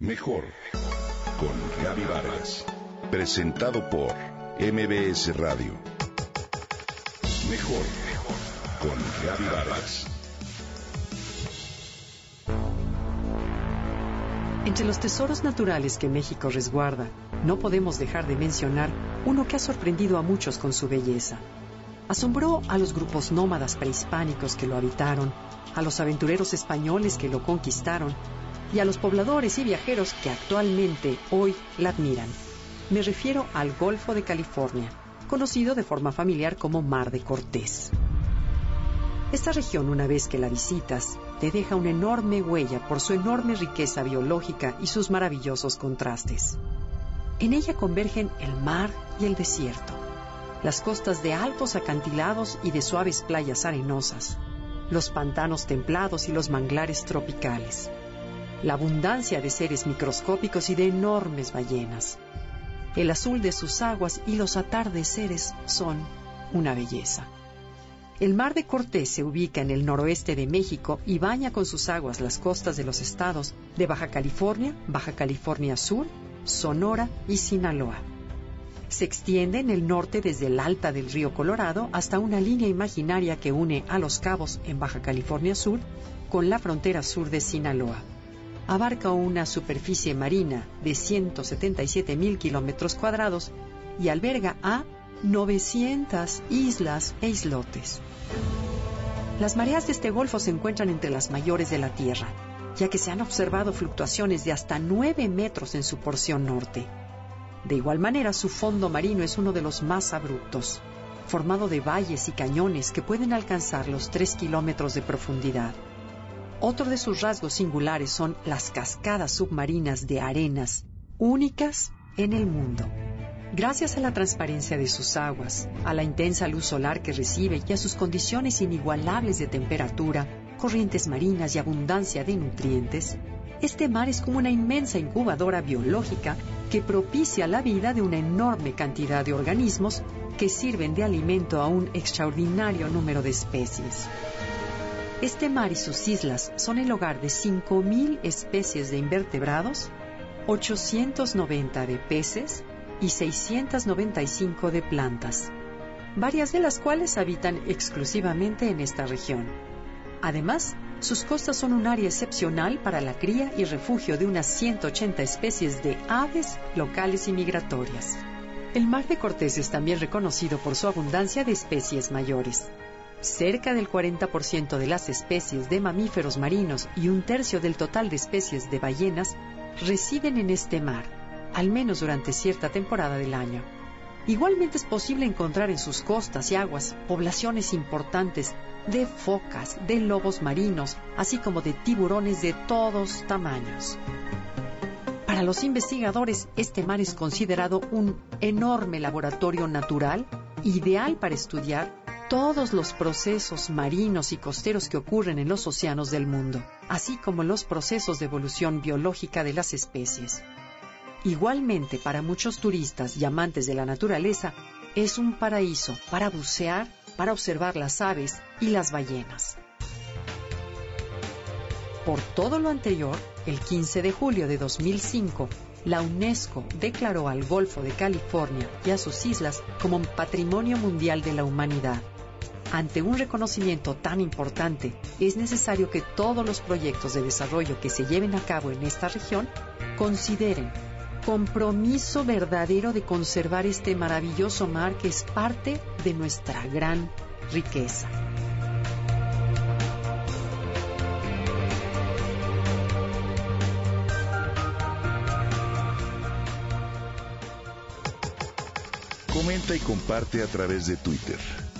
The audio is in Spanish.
Mejor con Gaby Vargas. Presentado por MBS Radio. Mejor con Gaby Vargas. Entre los tesoros naturales que México resguarda, no podemos dejar de mencionar uno que ha sorprendido a muchos con su belleza. Asombró a los grupos nómadas prehispánicos que lo habitaron, a los aventureros españoles que lo conquistaron y a los pobladores y viajeros que actualmente hoy la admiran. Me refiero al Golfo de California, conocido de forma familiar como Mar de Cortés. Esta región, una vez que la visitas, te deja una enorme huella por su enorme riqueza biológica y sus maravillosos contrastes. En ella convergen el mar y el desierto, las costas de altos acantilados y de suaves playas arenosas, los pantanos templados y los manglares tropicales la abundancia de seres microscópicos y de enormes ballenas. El azul de sus aguas y los atardeceres son una belleza. El mar de Cortés se ubica en el noroeste de México y baña con sus aguas las costas de los estados de Baja California, Baja California Sur, Sonora y Sinaloa. Se extiende en el norte desde el alta del río Colorado hasta una línea imaginaria que une a Los Cabos en Baja California Sur con la frontera sur de Sinaloa abarca una superficie marina de 177 mil kilómetros cuadrados y alberga a 900 islas e islotes. Las mareas de este golfo se encuentran entre las mayores de la Tierra, ya que se han observado fluctuaciones de hasta 9 metros en su porción norte. De igual manera, su fondo marino es uno de los más abruptos, formado de valles y cañones que pueden alcanzar los 3 kilómetros de profundidad. Otro de sus rasgos singulares son las cascadas submarinas de arenas, únicas en el mundo. Gracias a la transparencia de sus aguas, a la intensa luz solar que recibe y a sus condiciones inigualables de temperatura, corrientes marinas y abundancia de nutrientes, este mar es como una inmensa incubadora biológica que propicia la vida de una enorme cantidad de organismos que sirven de alimento a un extraordinario número de especies. Este mar y sus islas son el hogar de 5.000 especies de invertebrados, 890 de peces y 695 de plantas, varias de las cuales habitan exclusivamente en esta región. Además, sus costas son un área excepcional para la cría y refugio de unas 180 especies de aves locales y migratorias. El mar de Cortés es también reconocido por su abundancia de especies mayores. Cerca del 40% de las especies de mamíferos marinos y un tercio del total de especies de ballenas residen en este mar, al menos durante cierta temporada del año. Igualmente es posible encontrar en sus costas y aguas poblaciones importantes de focas, de lobos marinos, así como de tiburones de todos tamaños. Para los investigadores, este mar es considerado un enorme laboratorio natural, ideal para estudiar todos los procesos marinos y costeros que ocurren en los océanos del mundo, así como los procesos de evolución biológica de las especies. Igualmente, para muchos turistas y amantes de la naturaleza, es un paraíso para bucear, para observar las aves y las ballenas. Por todo lo anterior, el 15 de julio de 2005, la UNESCO declaró al Golfo de California y a sus islas como Patrimonio Mundial de la Humanidad ante un reconocimiento tan importante, es necesario que todos los proyectos de desarrollo que se lleven a cabo en esta región consideren compromiso verdadero de conservar este maravilloso mar que es parte de nuestra gran riqueza. Comenta y comparte a través de Twitter.